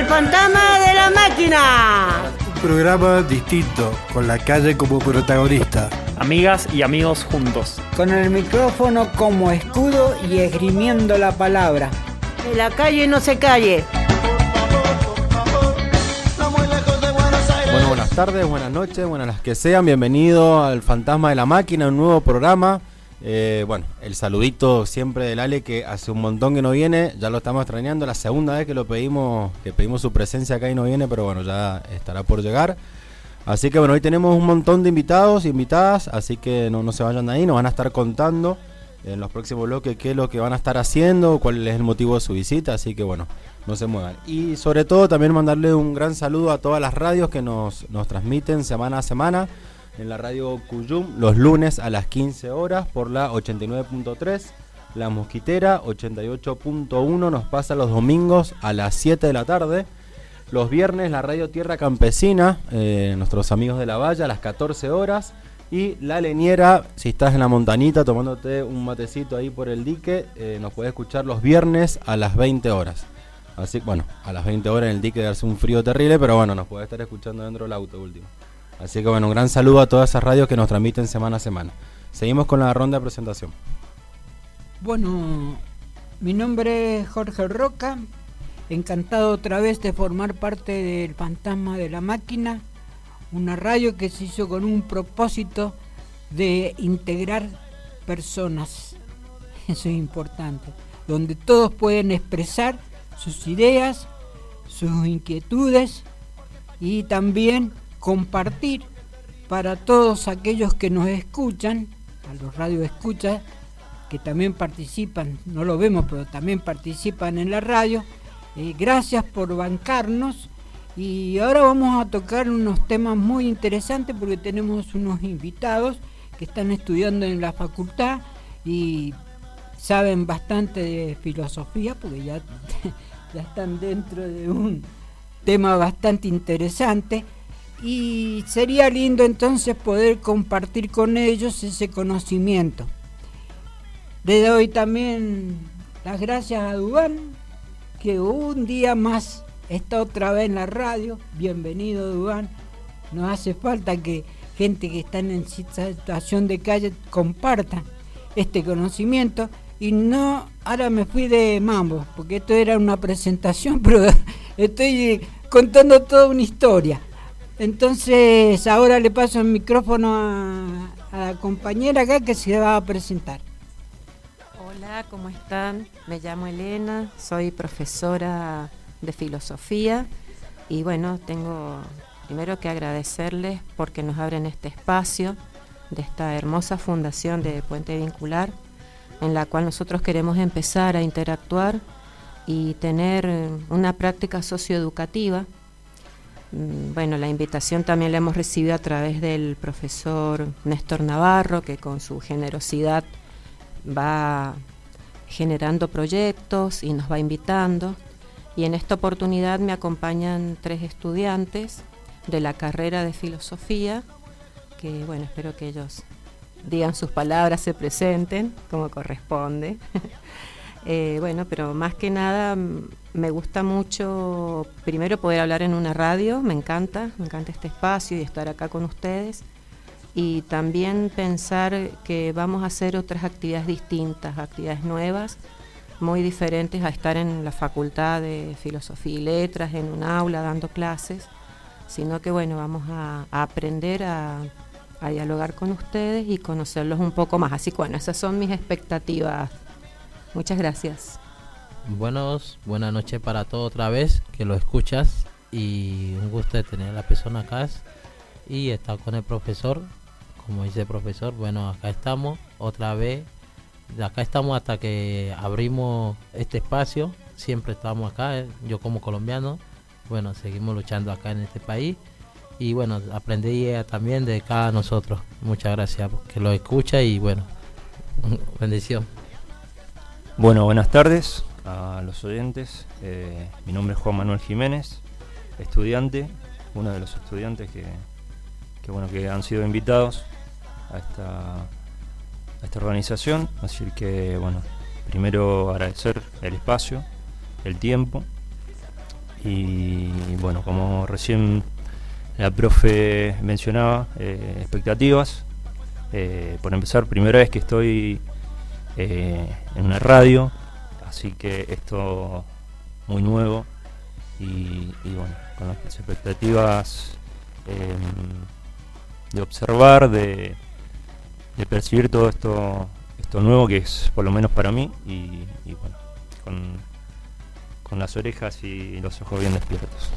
El fantasma de la máquina. Un programa distinto, con la calle como protagonista. Amigas y amigos juntos. Con el micrófono como escudo y esgrimiendo la palabra. En la calle no se calle. Bueno, buenas tardes, buenas noches, buenas las que sean. Bienvenido al Fantasma de la Máquina, un nuevo programa. Eh, bueno, el saludito siempre del Ale que hace un montón que no viene, ya lo estamos extrañando, la segunda vez que lo pedimos, que pedimos su presencia acá y no viene, pero bueno, ya estará por llegar. Así que bueno, hoy tenemos un montón de invitados invitadas, así que no, no se vayan de ahí, nos van a estar contando en los próximos bloques qué es lo que van a estar haciendo, cuál es el motivo de su visita, así que bueno, no se muevan. Y sobre todo también mandarle un gran saludo a todas las radios que nos, nos transmiten semana a semana en la radio Cuyum los lunes a las 15 horas por la 89.3. La Mosquitera 88.1 nos pasa los domingos a las 7 de la tarde. Los viernes la radio Tierra Campesina, eh, nuestros amigos de la valla a las 14 horas. Y la leñera, si estás en la montanita tomándote un matecito ahí por el dique, eh, nos puedes escuchar los viernes a las 20 horas. Así, bueno, a las 20 horas en el dique hace un frío terrible, pero bueno, nos puede estar escuchando dentro del auto último. Así que bueno, un gran saludo a todas esas radios que nos transmiten semana a semana. Seguimos con la ronda de presentación. Bueno, mi nombre es Jorge Roca, encantado otra vez de formar parte del Fantasma de la Máquina, una radio que se hizo con un propósito de integrar personas, eso es importante, donde todos pueden expresar sus ideas, sus inquietudes y también compartir para todos aquellos que nos escuchan, a los radio escuchas, que también participan, no lo vemos, pero también participan en la radio. Eh, gracias por bancarnos y ahora vamos a tocar unos temas muy interesantes porque tenemos unos invitados que están estudiando en la facultad y saben bastante de filosofía porque ya, ya están dentro de un tema bastante interesante y sería lindo entonces poder compartir con ellos ese conocimiento. Le doy también las gracias a Dubán, que un día más está otra vez en la radio. Bienvenido Dubán. Nos hace falta que gente que está en situación de calle comparta este conocimiento. Y no, ahora me fui de mambo, porque esto era una presentación, pero estoy contando toda una historia. Entonces ahora le paso el micrófono a, la compañera acá que se va a presentar. Hola, ¿cómo están? Me llamo Elena, soy profesora de filosofía y bueno, tengo primero que agradecerles porque nos abren este espacio de esta hermosa fundación de Puente Vincular en la cual nosotros queremos empezar a interactuar y tener una práctica socioeducativa bueno, la invitación también la hemos recibido a través del profesor Néstor Navarro, que con su generosidad va generando proyectos y nos va invitando. Y en esta oportunidad me acompañan tres estudiantes de la carrera de filosofía, que bueno, espero que ellos digan sus palabras, se presenten como corresponde. Eh, bueno, pero más que nada mm, me gusta mucho primero poder hablar en una radio, me encanta, me encanta este espacio y estar acá con ustedes. Y también pensar que vamos a hacer otras actividades distintas, actividades nuevas, muy diferentes a estar en la facultad de filosofía y letras, en un aula dando clases, sino que bueno, vamos a, aprender a, a dialogar con ustedes y conocerlos un poco más. Así que bueno, esas son mis expectativas Muchas gracias. Buenos, buenas noches para todos otra vez que lo escuchas y un gusto de tener a la persona acá y estar con el profesor, como dice el profesor, bueno, acá estamos otra vez, acá estamos hasta que abrimos este espacio, siempre estamos acá, yo como colombiano, bueno, seguimos luchando acá en este país y bueno, aprendí también de cada nosotros. Muchas gracias que lo escucha y bueno, bendición. Bueno, buenas tardes a los oyentes. Eh, mi nombre es Juan Manuel Jiménez, estudiante, uno de los estudiantes que, bueno, que han sido invitados a esta, esta organización. Así que, bueno, primero agradecer el espacio, el tiempo Y bueno, como recién la profe mencionaba, eh, expectativas. Eh, por empezar, primera vez que estoy eh, en una radio, así que esto muy nuevo y, bueno, con las expectativas em, de observar, de, de, percibir todo esto, esto nuevo que es por lo menos para mí y, bueno, con, con las orejas y los ojos bien despiertos.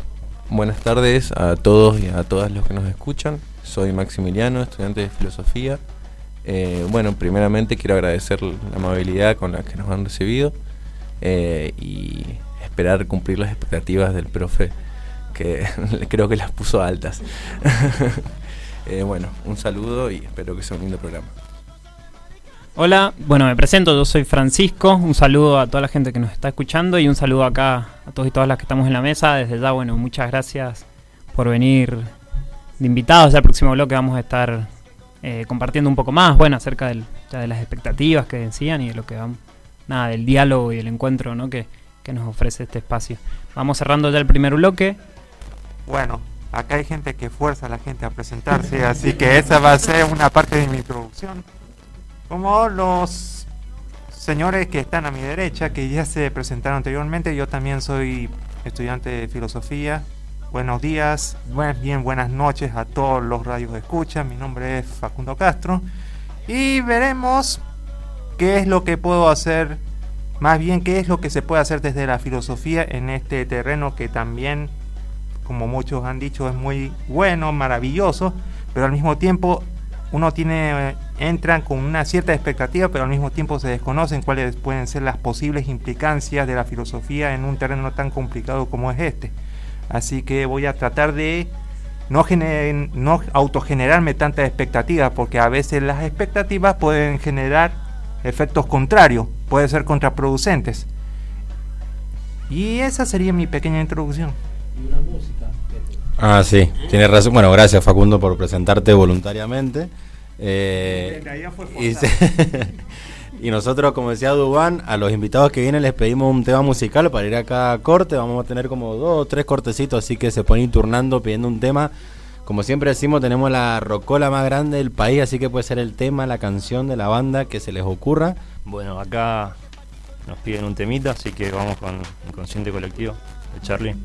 Buenas tardes a todos y a todas los que nos escuchan. Soy Maximiliano, estudiante de filosofía. Eh, bueno, primeramente quiero agradecer la amabilidad con la que nos han recibido eh, y esperar cumplir las expectativas del profe, que creo que las puso altas. Eh, bueno, un saludo y espero que sea un lindo programa. Hola, bueno, me presento, yo soy Francisco, un saludo a toda la gente que nos está escuchando y un saludo acá a todos y todas las que estamos en la mesa. Desde ya, bueno, muchas gracias por venir de invitados. al próximo bloque vamos a estar eh, compartiendo un poco más, bueno, acerca de las expectativas que decían y de lo que vamos, nada, del diálogo y el encuentro, ¿no? Que, que nos ofrece este espacio. Vamos cerrando ya el primer bloque. Bueno, acá hay gente que fuerza a la gente a presentarse, así que esa va a ser una parte de mi introducción. Como los señores que están a mi derecha, que ya se presentaron anteriormente, yo también soy estudiante de filosofía. Buenos días, bien buenas noches a todos los radios de escucha. Mi nombre es Facundo Castro y veremos qué es lo que puedo hacer, más bien qué es lo que se puede hacer desde la filosofía en este terreno que también, como muchos han dicho, es muy bueno, maravilloso, pero al mismo tiempo uno tiene, entran con una cierta expectativa, pero al mismo tiempo se desconocen cuáles pueden ser las posibles implicancias de la filosofía en un terreno tan complicado como es este. Así que voy a tratar de no, no autogenerarme tantas expectativas, porque a veces las expectativas pueden generar efectos contrarios, pueden ser contraproducentes. Y esa sería mi pequeña introducción. ¿Y una música? Ah, sí, tienes razón. Bueno, gracias Facundo por presentarte voluntariamente. Eh, y, nosotros, como decía Dubán, a los invitados que vienen les pedimos un tema musical para ir a corte. Vamos a tener como dos o tres cortecitos, así que se pueden ir turnando pidiendo un tema. Como siempre decimos, tenemos la rocola más grande del país, así que puede ser el tema, la canción de la banda que se les ocurra. Bueno, acá nos piden un temita, así que vamos con Inconsciente Colectivo de Charlie.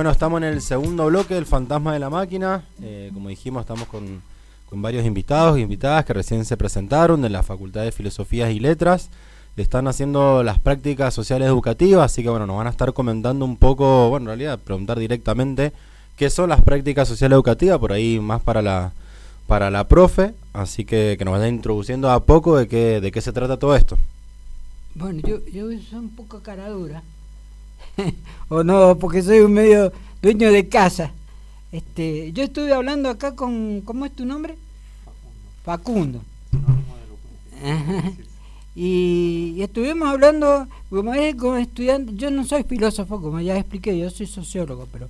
Bueno, estamos en el segundo bloque del Fantasma de la Máquina. Eh, como dijimos, estamos con, varios invitados e invitadas que recién se presentaron de la Facultad de Filosofías y Letras. Están haciendo las prácticas sociales educativas, así que bueno, nos van a estar comentando un poco, bueno, en realidad preguntar directamente qué son las prácticas sociales educativas, por ahí más para la para la profe, así que que nos vaya introduciendo a poco de qué de qué se trata todo esto. Bueno, yo, yo soy un poco cara dura. o no, porque soy un medio dueño de casa. Este, yo estuve hablando acá con, ¿cómo es tu nombre? Facundo. Ajá. Y, y estuvimos hablando, como es como estudiante, yo no soy filósofo, como ya expliqué, yo soy sociólogo, pero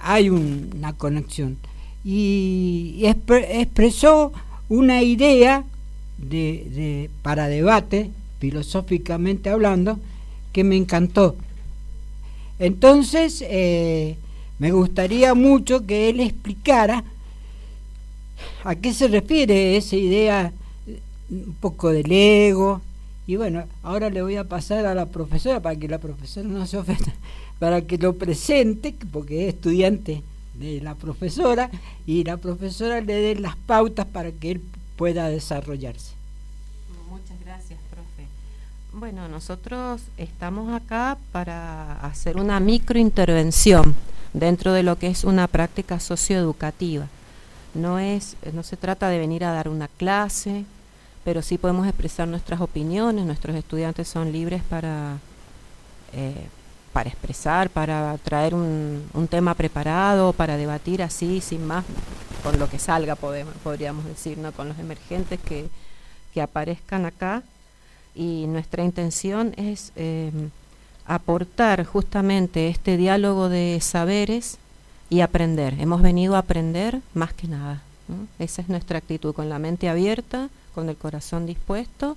hay un- una conexión. Y, y expre- expresó una idea de, de- para debate, filosóficamente hablando, que me encantó. Entonces, eh, me gustaría mucho que él explicara a qué se refiere esa idea, un poco del ego. Y bueno, ahora le voy a pasar a la profesora para que la profesora no se ofenda, para que lo presente, porque es estudiante de la profesora, y la profesora le dé las pautas para que él pueda desarrollarse. Muchas gracias. Bueno, nosotros estamos acá para hacer una microintervención dentro de lo que es una práctica socioeducativa. No es, no se trata de venir a dar una clase, pero sí podemos expresar nuestras opiniones. Nuestros estudiantes son libres para eh, para expresar, para traer un, un tema preparado, para debatir así, sin más, con lo que salga, podemos, podríamos decir, ¿no? con los emergentes que, que aparezcan acá. Y nuestra intención es eh, aportar justamente este diálogo de saberes y aprender. Hemos venido a aprender más que nada. Esa es nuestra actitud, con la mente abierta, con el corazón dispuesto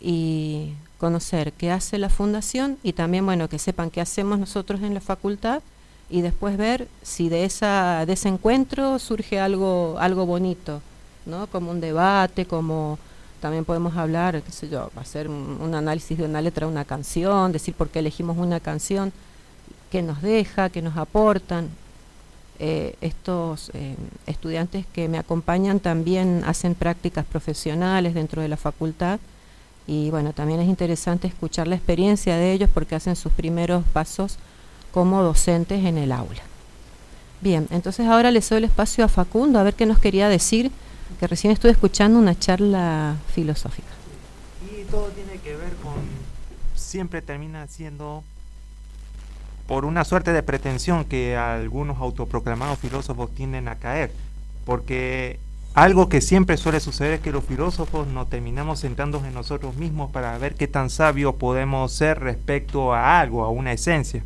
y conocer qué hace la fundación y también bueno que sepan qué hacemos nosotros en la facultad y después ver si de esa de ese encuentro surge algo algo bonito no como un debate como también podemos hablar qué sé yo hacer un, análisis de una letra una canción decir por qué elegimos una canción qué nos deja qué nos aportan eh, estos eh, estudiantes que me acompañan también hacen prácticas profesionales dentro de la facultad y bueno, también es interesante escuchar la experiencia de ellos porque hacen sus primeros pasos como docentes en el aula. Bien, entonces ahora le doy el espacio a Facundo a ver qué nos quería decir, que recién estuve escuchando una charla filosófica. Y todo tiene que ver con. Siempre termina siendo. Por una suerte de pretensión que algunos autoproclamados filósofos tienden a caer. Porque algo que siempre suele suceder es que los filósofos nos terminamos centrando en nosotros mismos para ver qué tan sabios podemos ser respecto a algo, a una esencia.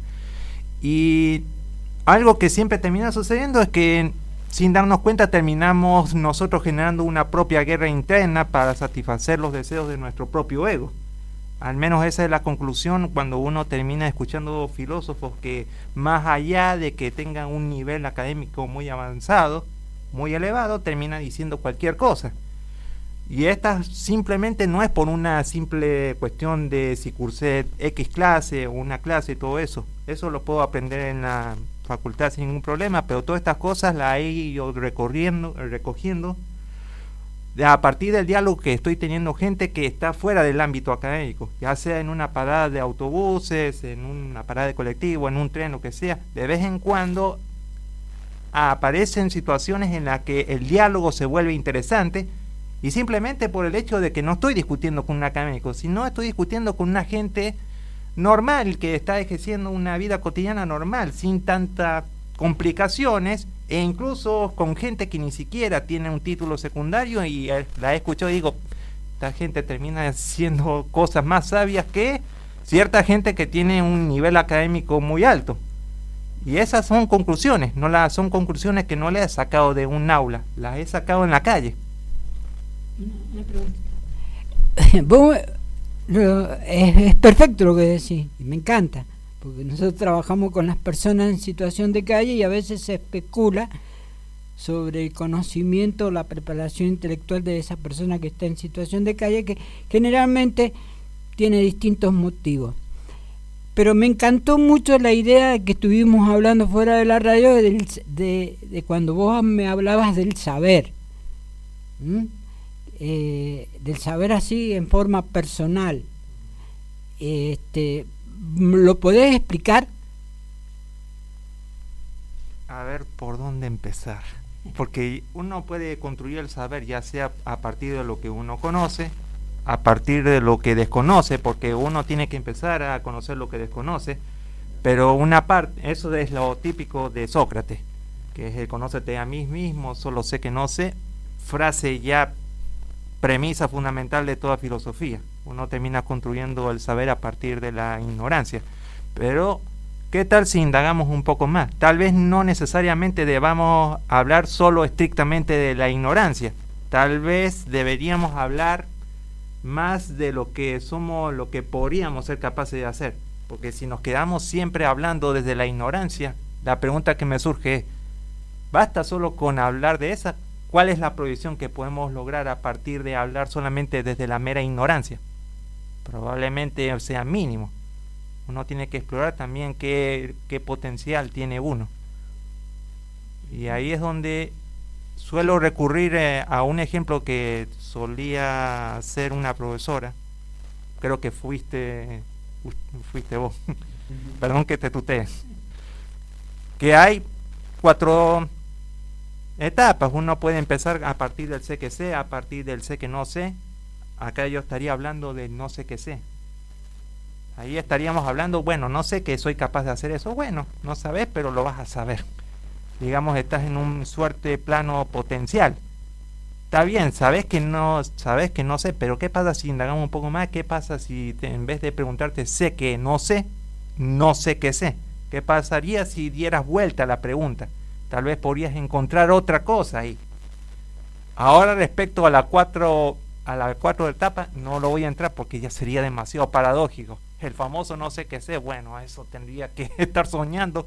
Y algo que siempre termina sucediendo es que sin darnos cuenta terminamos nosotros generando una propia guerra interna para satisfacer los deseos de nuestro propio ego. Al menos esa es la conclusión cuando uno termina escuchando filósofos que más allá de que tengan un nivel académico muy avanzado, muy elevado, termina diciendo cualquier cosa. Y esta simplemente no es por una simple cuestión de si cursé X clase o una clase y todo eso. Eso lo puedo aprender en la facultad sin ningún problema, pero todas estas cosas las he ido recorriendo, recogiendo a partir del diálogo que estoy teniendo gente que está fuera del ámbito académico, ya sea en una parada de autobuses, en una parada de colectivo, en un tren, lo que sea, de vez en cuando aparecen situaciones en las que el diálogo se vuelve interesante y simplemente por el hecho de que no estoy discutiendo con un académico, sino estoy discutiendo con una gente normal que está ejerciendo una vida cotidiana normal, sin tantas complicaciones e incluso con gente que ni siquiera tiene un título secundario y eh, la he escuchado y digo, esta gente termina haciendo cosas más sabias que cierta gente que tiene un nivel académico muy alto. Y esas son conclusiones, no las son conclusiones que no le he sacado de un aula, las he sacado en la calle. Lo- es, es perfecto lo que decís, y me encanta, porque nosotros trabajamos con las personas en situación de calle y a veces se especula sobre el conocimiento, la preparación intelectual de esa persona que está en situación de calle, que generalmente tiene distintos motivos. Pero me encantó mucho la idea de que estuvimos hablando fuera de la radio de, de cuando vos me hablabas del saber. Eh, del saber así en forma personal. Este, ¿Lo podés explicar? A ver por dónde empezar. Porque uno puede construir el saber ya sea a partir de lo que uno conoce, a partir de lo que desconoce, porque uno tiene que empezar a conocer lo que desconoce. Pero una parte, eso es lo típico de Sócrates, que es el conócete a mí mismo, solo sé que no sé, frase ya premisa fundamental de toda filosofía. Uno termina construyendo el saber a partir de la ignorancia. Pero, ¿qué tal si indagamos un poco más? Tal vez no necesariamente debamos hablar solo estrictamente de la ignorancia. Tal vez deberíamos hablar más de lo que somos, lo que podríamos ser capaces de hacer. Porque si nos quedamos siempre hablando desde la ignorancia, la pregunta que me surge es, ¿basta solo con hablar de esa? ¿Cuál es la proyección que podemos lograr a partir de hablar solamente desde la mera ignorancia? Probablemente sea mínimo. Uno tiene que explorar también qué, potencial tiene uno. Y ahí es donde suelo recurrir eh, a un ejemplo que solía ser una profesora. Creo que fuiste, fu- fuiste vos. Perdón que te tutee. Que hay cuatro etapas. Uno puede empezar a partir del sé que sé, a partir del sé que no sé. Acá yo estaría hablando del no sé que sé. Ahí estaríamos hablando, bueno, no sé que soy capaz de hacer eso. Bueno, no sabes, pero lo vas a saber. Digamos, estás en un suerte plano potencial. Está bien, sabes que no, sabes que no sé, pero ¿qué pasa si indagamos un poco más? ¿Qué pasa si en vez de preguntarte sé que no sé, no sé que sé? ¿Qué pasaría si dieras vuelta a la pregunta? Tal vez podrías encontrar otra cosa ahí. Ahora respecto a la cuatro a la cuatro etapa no lo voy a entrar porque ya sería demasiado paradójico. El famoso no sé qué sé, bueno, eso tendría que estar soñando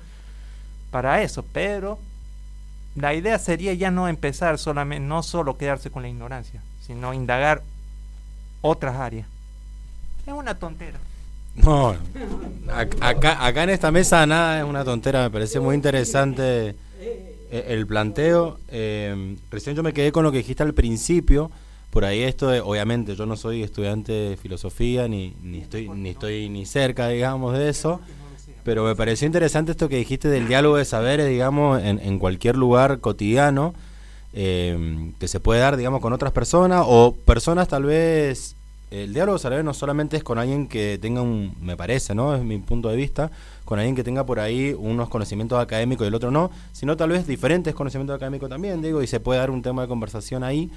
para eso, pero la idea sería ya no empezar solamente, no solo quedarse con la ignorancia, sino indagar otras áreas. Es una tontera. No, ac- acá, acá en esta mesa nada es una tontera, me parece muy interesante el planteo. Eh, recién yo me quedé con lo que dijiste al principio, por ahí esto de, obviamente yo no soy estudiante de filosofía, ni, ni, estoy, ni estoy ni cerca, digamos, de eso, pero me pareció interesante esto que dijiste del diálogo de saberes, digamos, en, en cualquier lugar cotidiano, eh, que se puede dar, digamos, con otras personas o personas tal vez el diálogo de saberes no solamente es con alguien que tenga un, me parece, ¿no? Es mi punto de vista, con alguien que tenga por ahí unos conocimientos académicos y el otro no, sino tal vez diferentes conocimientos académicos también, digo, y se puede dar un tema de conversación ahí.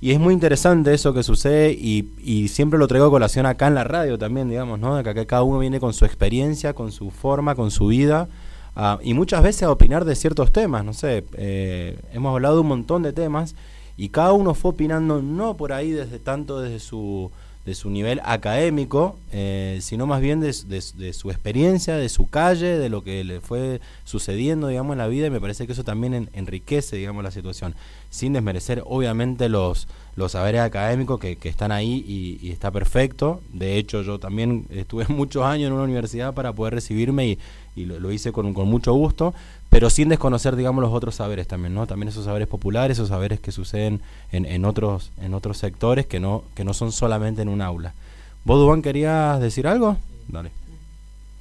Y es muy interesante eso que sucede y, y siempre lo traigo a colación acá en la radio también, digamos, ¿no? Que cada uno viene con su experiencia, con su forma, con su vida. ah, y muchas veces a opinar de ciertos temas, no sé, eh, hemos hablado de un montón de temas y cada uno fue opinando no por ahí desde tanto desde su de su nivel académico, eh, sino más bien de, de- su experiencia, de su calle, de lo que le fue sucediendo, digamos, en la vida, y me parece que eso también en- enriquece, digamos, la situación, sin desmerecer, obviamente, los, los saberes académicos que, que están ahí y, y está perfecto. De hecho, yo también estuve muchos años en una universidad para poder recibirme y, y lo, lo hice con, con mucho gusto, pero sin desconocer, digamos, los otros saberes también, ¿no? También esos saberes populares, esos saberes que suceden en, en otros en otros sectores que no que no son solamente en un aula. ¿Vos, Dubán, querías decir algo? Dale.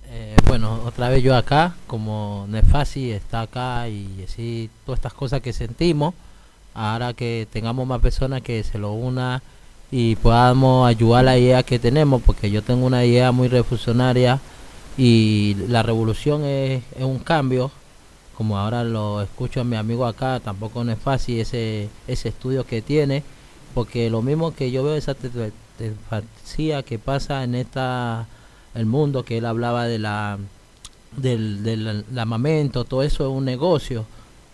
Eh, bueno, otra vez yo acá, como Nefasi está acá y así todas estas cosas que sentimos, ahora que tengamos más personas que se lo una y podamos ayudar a la idea que tenemos, porque yo tengo una idea muy revolucionaria y la revolución es, es un cambio, como ahora lo escucho a mi amigo acá, tampoco no es fácil ese, ese estudio que tiene, porque lo mismo que yo veo esa fantasía que pasa en esta el mundo que él hablaba de la del, del armamento, todo eso es un negocio.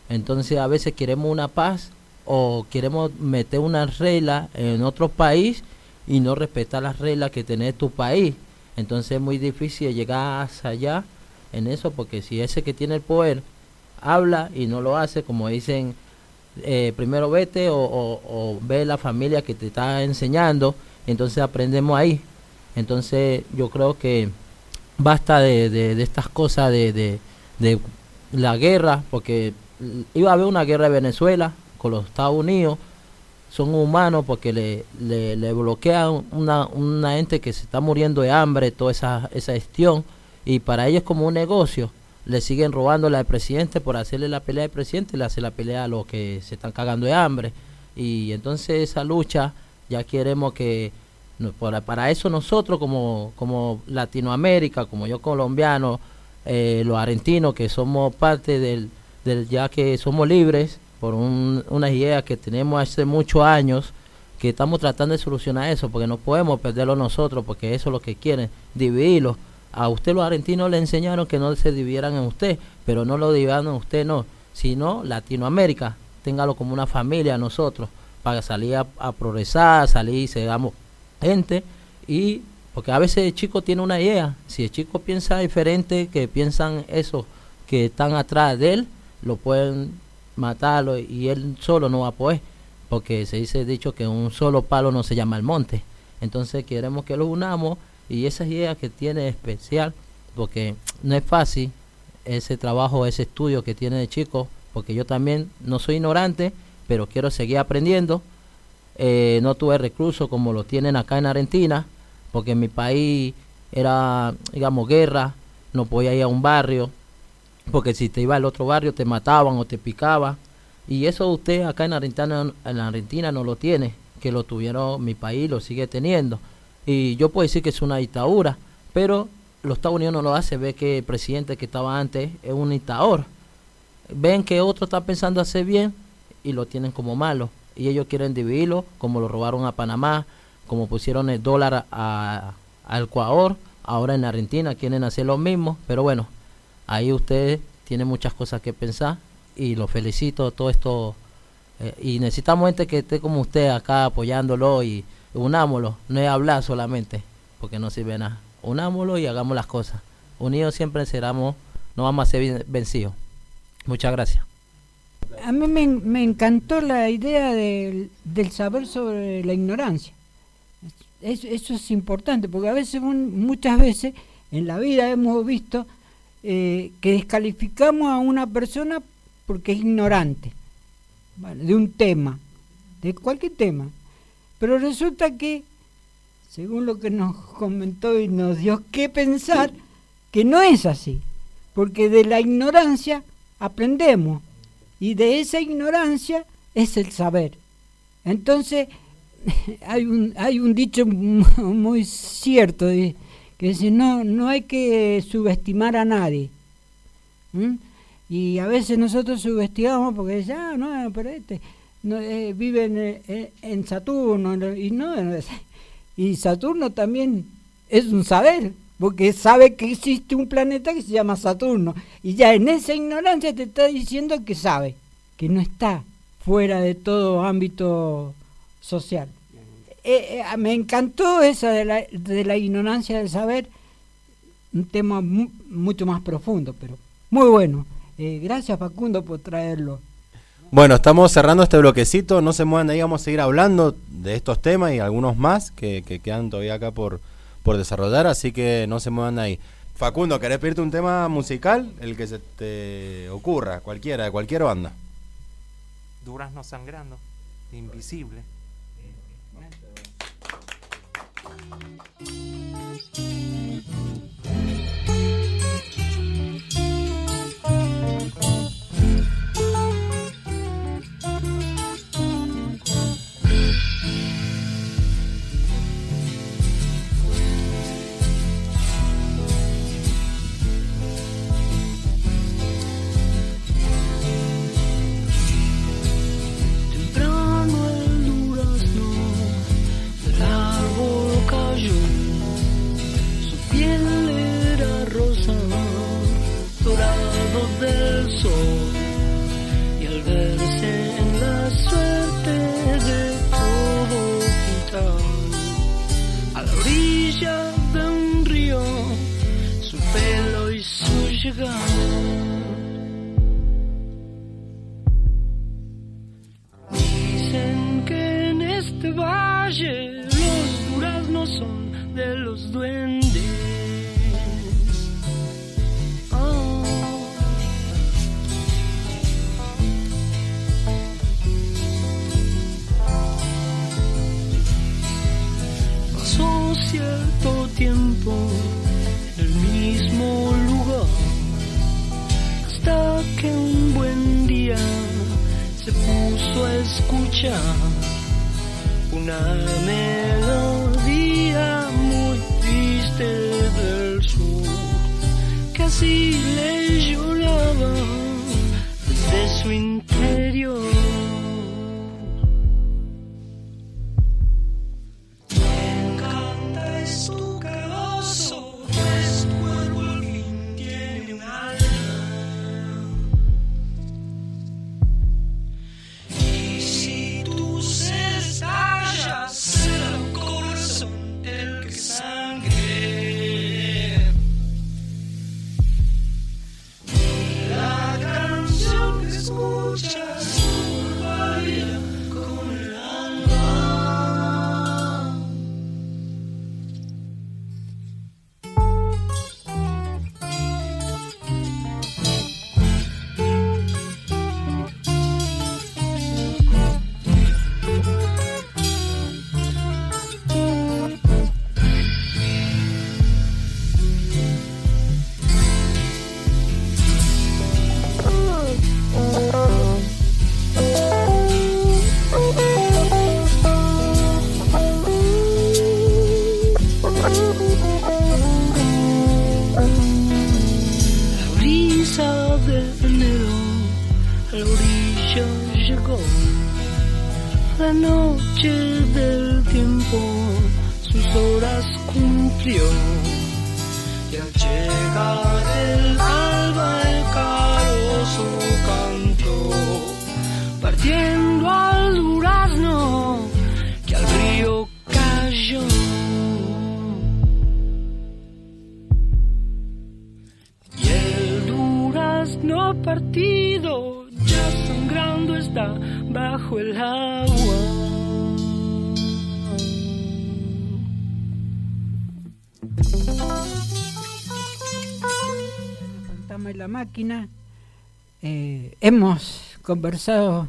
Entonces a veces queremos una paz o queremos meter una regla en otro país y no respetar las reglas que tiene tu país. Entonces es muy difícil llegar hasta allá en eso porque si ese que tiene el poder habla y no lo hace, como dicen, eh, primero vete o, ve la familia que te está enseñando, entonces aprendemos ahí. Entonces yo creo que basta de, de- estas cosas de, de- de la guerra, porque iba a haber una guerra de Venezuela con los Estados Unidos, son humanos porque le, le, bloquean una, una gente que se está muriendo de hambre, toda esa, esa gestión, y para ellos como un negocio, le siguen robando la del presidente por hacerle la pelea al presidente, le hace la pelea a los que se están cagando de hambre, y entonces esa lucha ya queremos que para, para eso nosotros como, como Latinoamérica, como yo colombiano, eh, los argentinos que somos parte del, del ya que somos libres por un, una idea que tenemos hace muchos años, que estamos tratando de solucionar eso, porque no podemos perderlo nosotros, porque eso es lo que quieren, dividirlo. A usted los argentinos le enseñaron que no se dividieran en usted, pero no lo dividan en usted, no, sino Latinoamérica, téngalo como una familia nosotros, para salir a, a progresar, salir y seamos gente. Y porque a veces el chico tiene una idea, si el chico piensa diferente, que piensan eso, que están atrás de él, lo pueden matarlo y él solo no va a poder, porque se dice dicho que un solo palo no se llama el monte. Entonces queremos que los unamos y esas ideas que tiene especial, porque no es fácil ese trabajo, ese estudio que tiene de chico, porque yo también no soy ignorante, pero quiero seguir aprendiendo. Eh, no tuve recluso como lo tienen acá en Argentina, porque en mi país era, digamos, guerra, no podía ir a un barrio, porque si te iba al otro barrio te mataban o te picaban. Y eso usted acá en Argentina, en Argentina no lo tiene, que lo tuvieron mi país, lo sigue teniendo. Y yo puedo decir que es una dictadura, pero los Estados Unidos no lo hace, ve que el presidente que estaba antes es un dictador. Ven que otro está pensando hacer bien y lo tienen como malo. Y ellos quieren dividirlo, como lo robaron a Panamá, como pusieron el dólar a, a Ecuador, ahora en Argentina quieren hacer lo mismo, pero bueno, ahí ustedes tienen muchas cosas que pensar y los felicito todo esto eh, y necesitamos gente que esté como usted acá apoyándolo y unámoslo, no es hablar solamente, porque no sirve nada. Unámoslo y hagamos las cosas. Unidos siempre seremos, no vamos a ser ven- vencidos. Muchas gracias. A mí me, encantó la idea del, del saber sobre la ignorancia. Es- eso es importante, porque a veces, un- muchas veces, en la vida hemos visto eh, que descalificamos a una persona porque es ignorante de un tema, de cualquier tema. Pero resulta que, según lo que nos comentó y nos dio que pensar, que no es así, porque de la ignorancia aprendemos y de esa ignorancia es el saber. Entonces, hay un, hay un dicho mu- muy cierto de- que dice, no, no hay que subestimar a nadie. ¿Mm? Y a veces nosotros subestimamos porque dice, ah, no, pero este no, eh, vive en, eh, en Saturno, no, y no, y Saturno también es un saber, porque sabe que existe un planeta que se llama Saturno, y ya en esa ignorancia te está diciendo que sabe, que no está fuera de todo ámbito social. eh, eh, me encantó esa de la, de la ignorancia del saber, un tema mu- mucho más profundo, pero muy bueno. Eh, gracias Facundo por traerlo. Bueno, estamos cerrando este bloquecito. No se muevan ahí, vamos a seguir hablando de estos temas y algunos más que, que quedan todavía acá por, por desarrollar. Así que no se muevan ahí. Facundo, ¿querés pedirte un tema musical? El que se te ocurra, cualquiera, de cualquier banda. Durazno sangrando, invisible. Su llegada. Eh, hemos conversado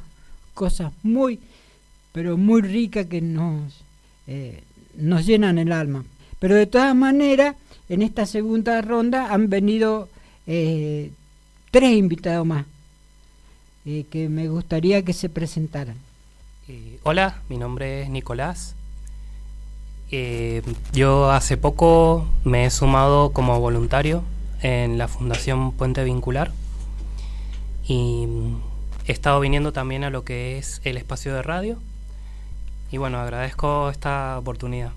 cosas muy, pero muy ricas que nos, eh, nos llenan el alma. Pero de todas maneras, en esta segunda ronda han venido eh, tres invitados más que me gustaría que se presentaran. Hola, mi nombre es Nicolás. Yo hace poco me he sumado como voluntario en la Fundación Puente Vincular y he estado viniendo también a lo que es el espacio de radio y bueno, agradezco esta oportunidad.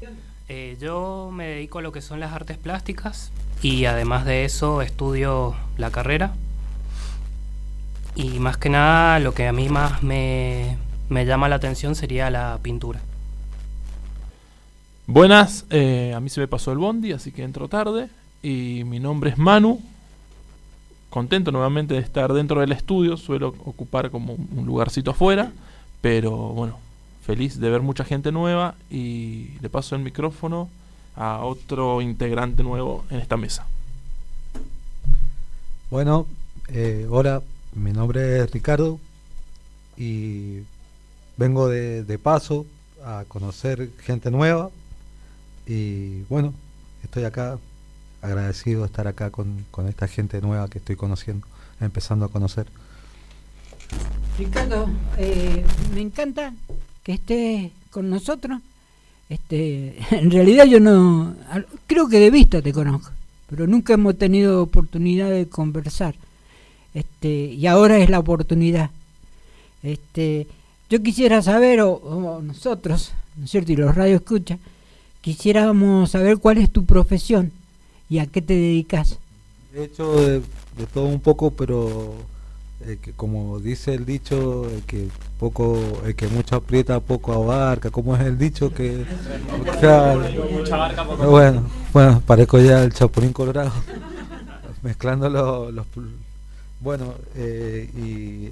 Eh, yo me dedico a lo que son las artes plásticas y además de eso estudio la carrera y más que nada lo que a mí más me, me llama la atención sería la pintura. Buenas, eh, a mí se me pasó el bondi, así que entro tarde. Y mi nombre es Manu. Contento nuevamente de estar dentro del estudio. Suelo ocupar como un lugarcito afuera. Pero bueno, feliz de ver mucha gente nueva. Y le paso el micrófono a otro integrante nuevo en esta mesa. Bueno, eh, hola, mi nombre es Ricardo y vengo de, de paso a conocer gente nueva y bueno, estoy acá agradecido de estar acá con, con esta gente nueva que estoy conociendo, empezando a conocer. Ricardo, eh, me encanta que estés con nosotros. Este, en realidad yo no, creo que de vista te conozco, pero nunca hemos tenido oportunidad de conversar. Este, y ahora es la oportunidad. Este, yo quisiera saber, o, o nosotros, ¿no es cierto? Y los radio escucha, quisiéramos saber cuál es tu profesión y a qué te dedicas. He hecho de, de todo un poco, pero eh, que como dice el dicho, el que poco, el que mucho aprieta poco abarca, como es el dicho que bueno, bueno, parezco ya el chapulín colorado, mezclando lo- los, pl- bueno, eh, y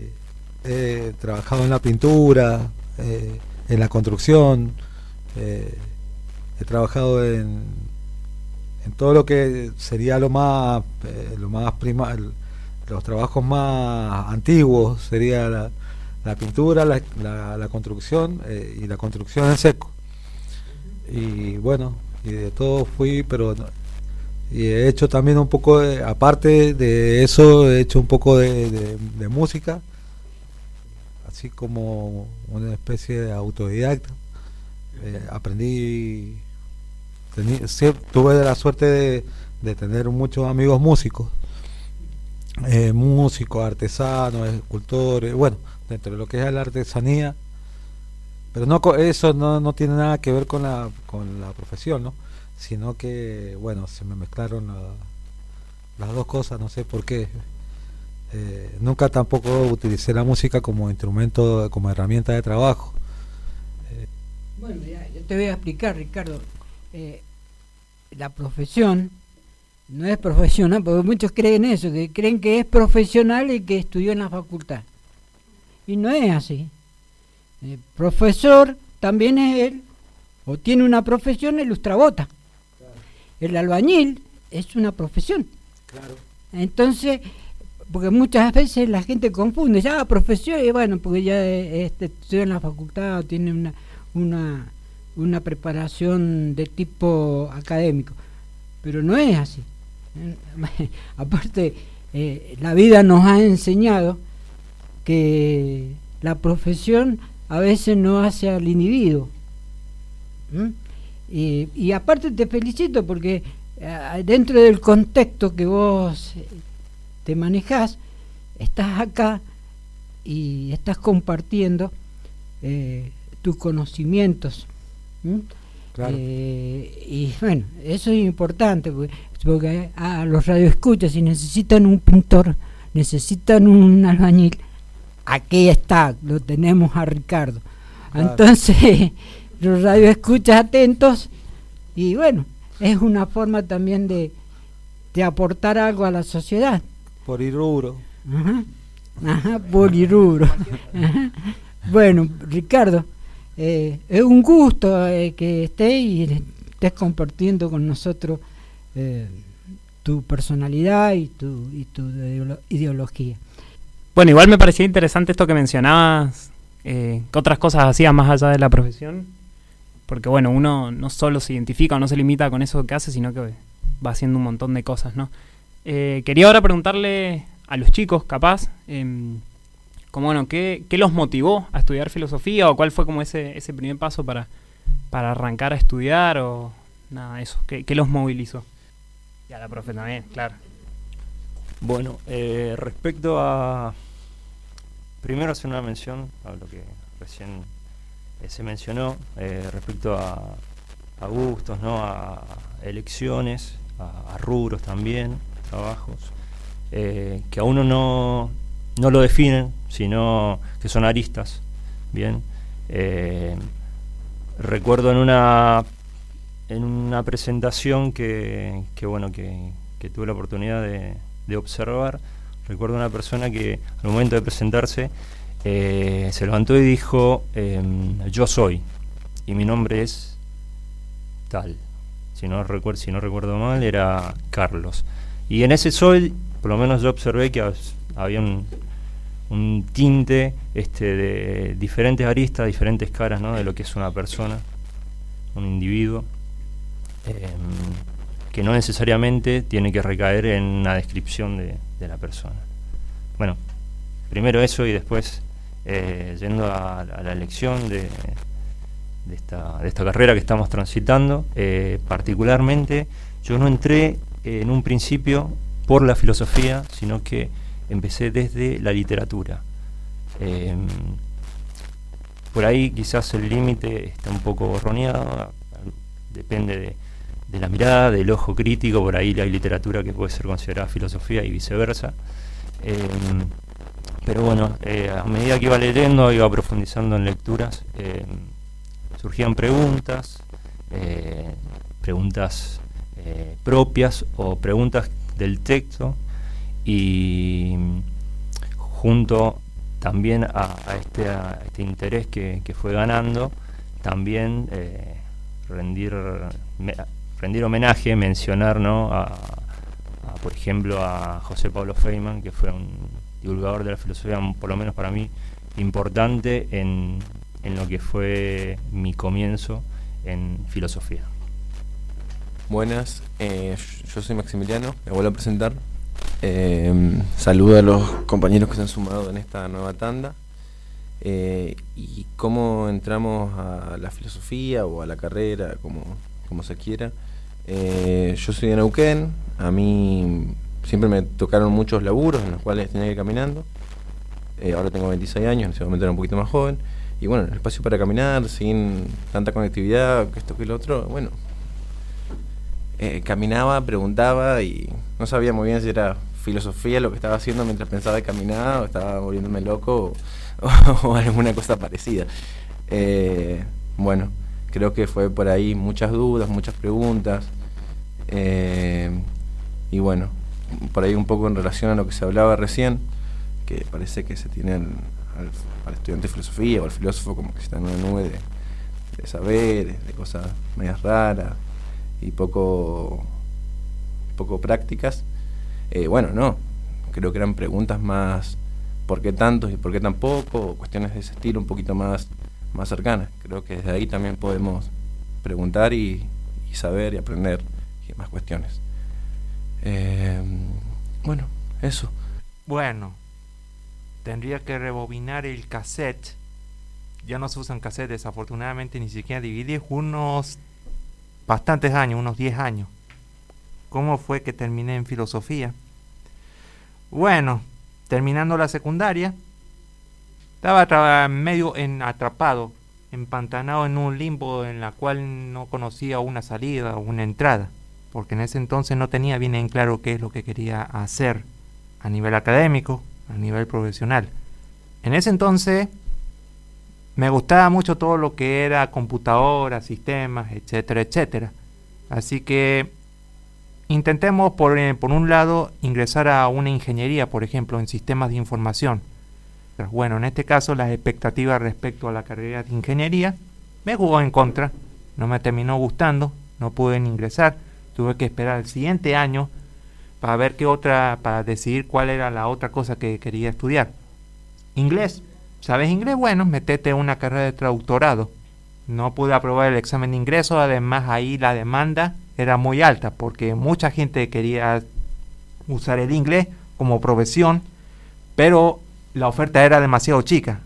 he trabajado en la pintura, eh, en la construcción, eh, he trabajado en, en todo lo que sería lo más eh, lo más prima los trabajos más antiguos sería la, pintura la, la- construcción eh, y la construcción en seco. Y bueno y de todo fui pero y he hecho también un poco de, aparte de eso he hecho un poco de, de- de música así como una especie de autodidacta. Eh, aprendí tení- tuve la suerte de, de tener muchos amigos músicos eh, músicos artesanos escultores bueno dentro de lo que es la artesanía pero no eso no, no tiene nada que ver con la con la profesión no sino que bueno se me mezclaron la- las dos cosas no sé por qué. Eh, nunca tampoco utilicé la música como instrumento como herramienta de trabajo. Bueno, mira, yo te voy a explicar, Ricardo. Eh, la profesión no es profesional, porque muchos creen eso, que creen que es profesional y que estudió en la facultad. Y no es así. Eh, profesor también es él, o tiene una profesión, el lustrabota. El albañil es una profesión. Entonces, porque muchas veces la gente confunde, ya profesión, y bueno, porque ya eh, este, estudió en la facultad o tiene una, una, una preparación de tipo académico. Pero no es así. Aparte, eh, la vida nos ha enseñado que la profesión a veces no hace al individuo. Y, aparte te felicito porque eh, dentro del contexto que vos eh, te manejás, estás acá y estás compartiendo tus conocimientos. ¿M? Claro. Eh, y bueno, eso es importante porque, porque a los radioescuchas, si necesitan un pintor, necesitan un albañil, aquí está, lo tenemos a Ricardo. Claro. Entonces, los radioescuchas atentos y bueno, es una forma también de, de aportar algo a la sociedad. por ir rubro Ajá, ajá, polirubro. Ajá. Bueno, Ricardo, eh, es un gusto eh, que estés y estés compartiendo con nosotros eh, tu personalidad y tu, y tu ideolo- ideología. Bueno, igual me parecía interesante esto que mencionabas, que otras cosas hacías más allá de la profesión, porque bueno, uno no solo se identifica o no se limita con eso que hace, sino que va haciendo un montón de cosas, ¿no? Quería ahora preguntarle a los chicos, capaz, em, como bueno, ¿qué, qué los motivó a estudiar filosofía o cuál fue como ese, ese primer paso para, para arrancar a estudiar o nada de eso? ¿Qué, qué los movilizó? Y a la profe también, claro. Bueno, eh, respecto a... Primero hacer una mención a lo que recién eh, se mencionó, eh, respecto a, a gustos, ¿no? a elecciones, a, a rubros también, trabajos, eh, que a uno no, no lo definen, sino que son aristas. Bien, Eh, recuerdo en una en una presentación que, que bueno, que, que tuve la oportunidad de, de observar, recuerdo una persona que al momento de presentarse eh, se levantó y dijo, em, yo soy, y mi nombre es tal. Si no, recuerdo, si no recuerdo mal, era Carlos. Y en ese soy, por lo menos yo observé que había un, un tinte este, de diferentes aristas, diferentes caras ¿no? de lo que es una persona, un individuo, em, que no necesariamente tiene que recaer en una descripción de, la persona. Bueno, primero eso y después eh, yendo a, la elección de, de esta, de esta carrera que estamos transitando, eh, particularmente yo no entré en un principio por la filosofía, sino que empecé desde la literatura. Em, por ahí quizás el límite está un poco borroneado, depende de, la mirada, del ojo crítico, por ahí hay literatura que puede ser considerada filosofía y viceversa. Em, pero bueno, eh, a medida que iba leyendo, iba profundizando en lecturas, surgían preguntas, eh, preguntas eh, propias o preguntas del texto y junto también a, este, a este interés que, que fue ganando, también eh, rendir, rendir homenaje, mencionar a, por ejemplo a José Pablo Feynman, que fue un divulgador de la filosofía, por lo menos para mí, importante en, en lo que fue mi comienzo en filosofía. Buenas, eh, yo soy Maximiliano, me vuelvo a presentar. Eh, saludo a los compañeros que se han sumado en esta nueva tanda. Eh, y cómo entramos a la filosofía o a la carrera, como, como se quiera. Eh, yo soy de Neuquén, a mí siempre me tocaron muchos laburos en los cuales tenía que ir caminando. Eh, ahora tengo 26 años, en ese momento era un poquito más joven. Y bueno, el espacio para caminar, sin tanta conectividad, que esto que lo otro, bueno, eh, caminaba, preguntaba y no sabía muy bien si era filosofía lo que estaba haciendo mientras pensaba y caminaba o estaba volviéndome loco o, alguna cosa parecida. Eh, bueno, creo que fue por ahí muchas dudas, muchas preguntas eh, y bueno, por ahí un poco en relación a lo que se hablaba recién, que parece que se tiene al, al- al estudiante de filosofía o al filósofo como que está en una nube de, de saberes, de cosas medias raras y poco, poco prácticas. Eh, bueno, no, creo que eran preguntas más ¿por qué tantos y por qué tan poco? cuestiones de ese estilo un poquito más, más cercanas. Creo que desde ahí también podemos preguntar y, saber y aprender más cuestiones. Eh, bueno, eso. Bueno, tendría que rebobinar el cassette. Ya no se usan cassette, desafortunadamente, ni siquiera DVD. Unos bastantes años, unos 10 años. ¿Cómo fue que terminé en filosofía? Bueno, terminando la secundaria, estaba medio en, atrapado, empantanado en un limbo en la cual no conocía una salida o una entrada, porque en ese entonces no tenía bien en claro qué es lo que quería hacer a nivel académico, a nivel profesional. En ese entonces me gustaba mucho todo lo que era computadoras, sistemas, etcétera, etcétera. Así que intentemos por, eh, por un lado ingresar a una ingeniería, por ejemplo, en sistemas de información. Bueno, en este caso las expectativas respecto a la carrera de ingeniería me jugó en contra, no me terminó gustando, no pude ingresar, tuve que esperar el siguiente año para ver qué otra, para decidir cuál era la otra cosa que quería estudiar. Inglés. ¿Sabes inglés? Bueno, metete una carrera de traductorado. No pude aprobar el examen de ingreso, además ahí la demanda era muy alta porque mucha gente quería usar el inglés como profesión, pero la oferta era demasiado chica.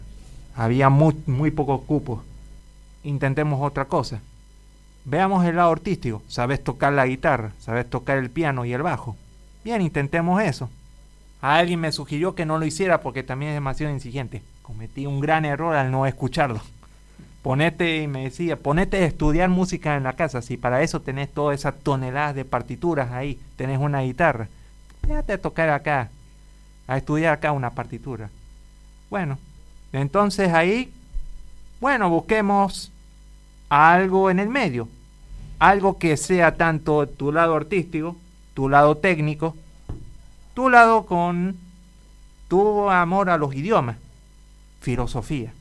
Había muy, pocos cupos. Intentemos otra cosa. Veamos el lado artístico. Sabes tocar la guitarra, sabes tocar el piano y el bajo. Bien, intentemos eso. A alguien me sugirió que no lo hiciera porque también es demasiado exigente. Cometí un gran error al no escucharlo. Ponete, y me decía, ponete a estudiar música en la casa. Si para eso tenés todas esas toneladas de partituras ahí, tenés una guitarra, déjate a tocar acá, a estudiar acá una partitura. Bueno, entonces ahí, bueno, busquemos algo en el medio. algo que sea tanto tu lado artístico, tu lado técnico, tu lado con tu amor a los idiomas, filosofía.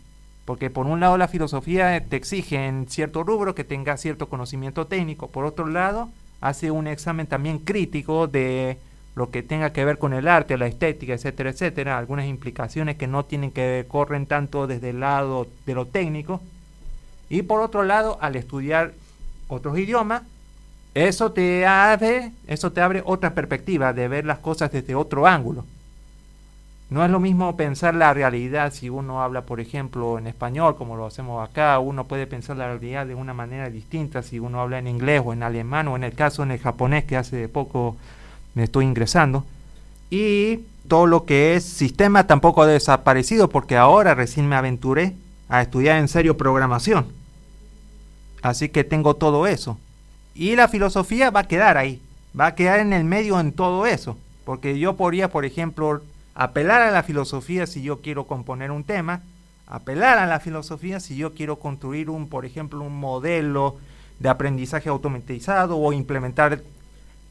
Porque por un lado la filosofía te exige en cierto rubro que tengas cierto conocimiento técnico, por otro lado hace un examen también crítico de lo que tenga que ver con el arte, la estética, etcétera, etcétera, algunas implicaciones que no tienen que corren tanto desde el lado de lo técnico. Y por otro lado, al estudiar otros idiomas, eso te abre, eso te abre otra perspectiva de ver las cosas desde otro ángulo. No es lo mismo pensar la realidad si uno habla, por ejemplo, en español, como lo hacemos acá, uno puede pensar la realidad de una manera distinta si uno habla en inglés o en alemán o en el caso en el japonés que hace poco me estoy ingresando. Y todo lo que es sistema tampoco ha desaparecido porque ahora recién me aventuré a estudiar en serio programación. Así que tengo todo eso. Y la filosofía va a quedar ahí, va a quedar en el medio en todo eso. Porque yo podría, por ejemplo, apelar a la filosofía si yo quiero componer un tema, apelar a la filosofía si yo quiero construir un, por ejemplo, un modelo de aprendizaje automatizado o implementar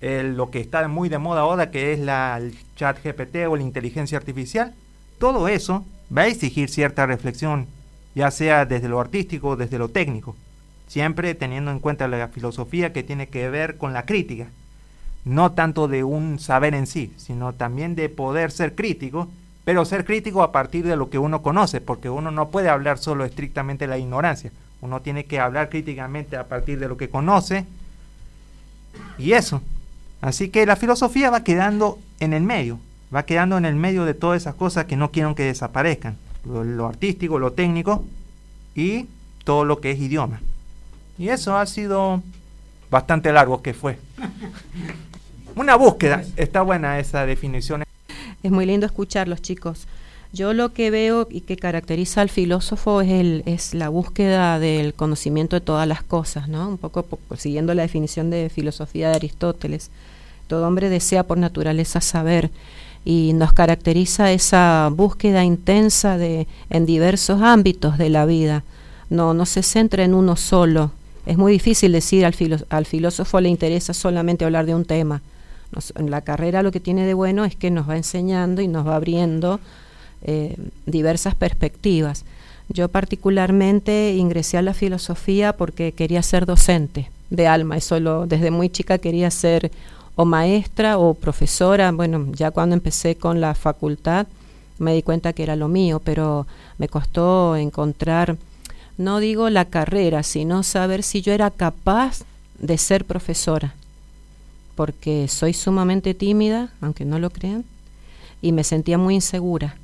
lo que está muy de moda ahora, que es la, el chat GPT o la inteligencia artificial, todo eso va a exigir cierta reflexión, ya sea desde lo artístico o desde lo técnico, siempre teniendo en cuenta la filosofía que tiene que ver con la crítica, no tanto de un saber en sí, sino también de poder ser crítico, pero ser crítico a partir de lo que uno conoce, porque uno no puede hablar solo estrictamente de la ignorancia, uno tiene que hablar críticamente a partir de lo que conoce, y eso, Así que la filosofía va quedando en el medio, va quedando en el medio de todas esas cosas que no quieren que desaparezcan. Lo, artístico, lo técnico y todo lo que es idioma. Y eso ha sido bastante largo que fue. Una búsqueda, está buena esa definición. Es muy lindo escucharlos, chicos. Yo lo que veo y que caracteriza al filósofo es, el, es la búsqueda del conocimiento de todas las cosas, ¿no? Un poco siguiendo la definición de filosofía de Aristóteles todo hombre desea por naturaleza saber y nos caracteriza esa búsqueda intensa de en diversos ámbitos de la vida. No, no se centra en uno solo. Es muy difícil decir al, al filósofo le interesa solamente hablar de un tema. En la carrera lo que tiene de bueno es que nos va enseñando y nos va abriendo eh, diversas perspectivas. Yo particularmente ingresé a la filosofía porque quería ser docente de alma, eso lo, desde muy chica quería ser o maestra o profesora. Bueno, ya cuando empecé con la facultad me di cuenta que era lo mío, pero me costó encontrar, no digo la carrera, sino saber si yo era capaz de ser profesora, porque soy sumamente tímida, aunque no lo crean, y me sentía muy insegura.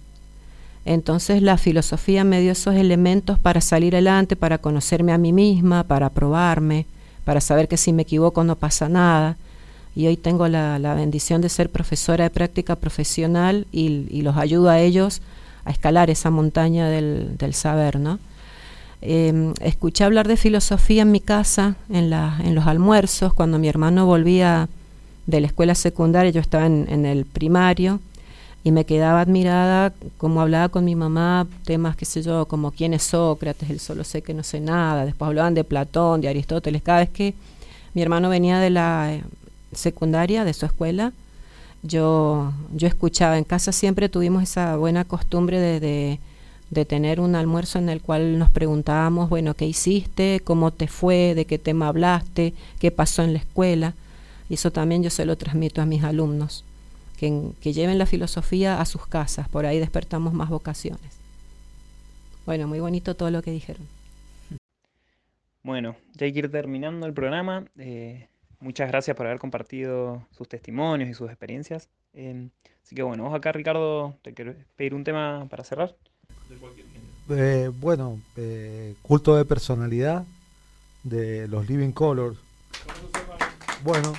Entonces la filosofía me dio esos elementos para salir adelante, para conocerme a mí misma, para probarme, para saber que si me equivoco no pasa nada y hoy tengo la, bendición de ser profesora de práctica profesional y, los ayudo a ellos a escalar esa montaña del, saber, ¿no? Em, escuché hablar de filosofía en mi casa, en, en los almuerzos, cuando mi hermano volvía de la escuela secundaria, yo estaba en, en el primario, y me quedaba admirada como hablaba con mi mamá temas, qué sé yo, como quién es Sócrates, el solo sé que no sé nada, después hablaban de Platón, de Aristóteles, cada vez que mi hermano venía de la secundaria de su escuela, yo, yo escuchaba, en casa siempre tuvimos esa buena costumbre de, de, tener un almuerzo en el cual nos preguntábamos, bueno, ¿qué hiciste? ¿Cómo te fue? ¿De qué tema hablaste? ¿Qué pasó en la escuela? Y eso también yo se lo transmito a mis alumnos, que, que lleven la filosofía a sus casas, por ahí despertamos más vocaciones. Bueno, muy bonito todo lo que dijeron. Bueno, ya hay que ir terminando el programa. Eh, Muchas gracias por haber compartido sus testimonios y sus experiencias. Em, así que bueno, vos acá Ricardo, te quiero pedir un tema para cerrar. Eh, bueno, eh, culto de personalidad de los Living Colors. Bueno.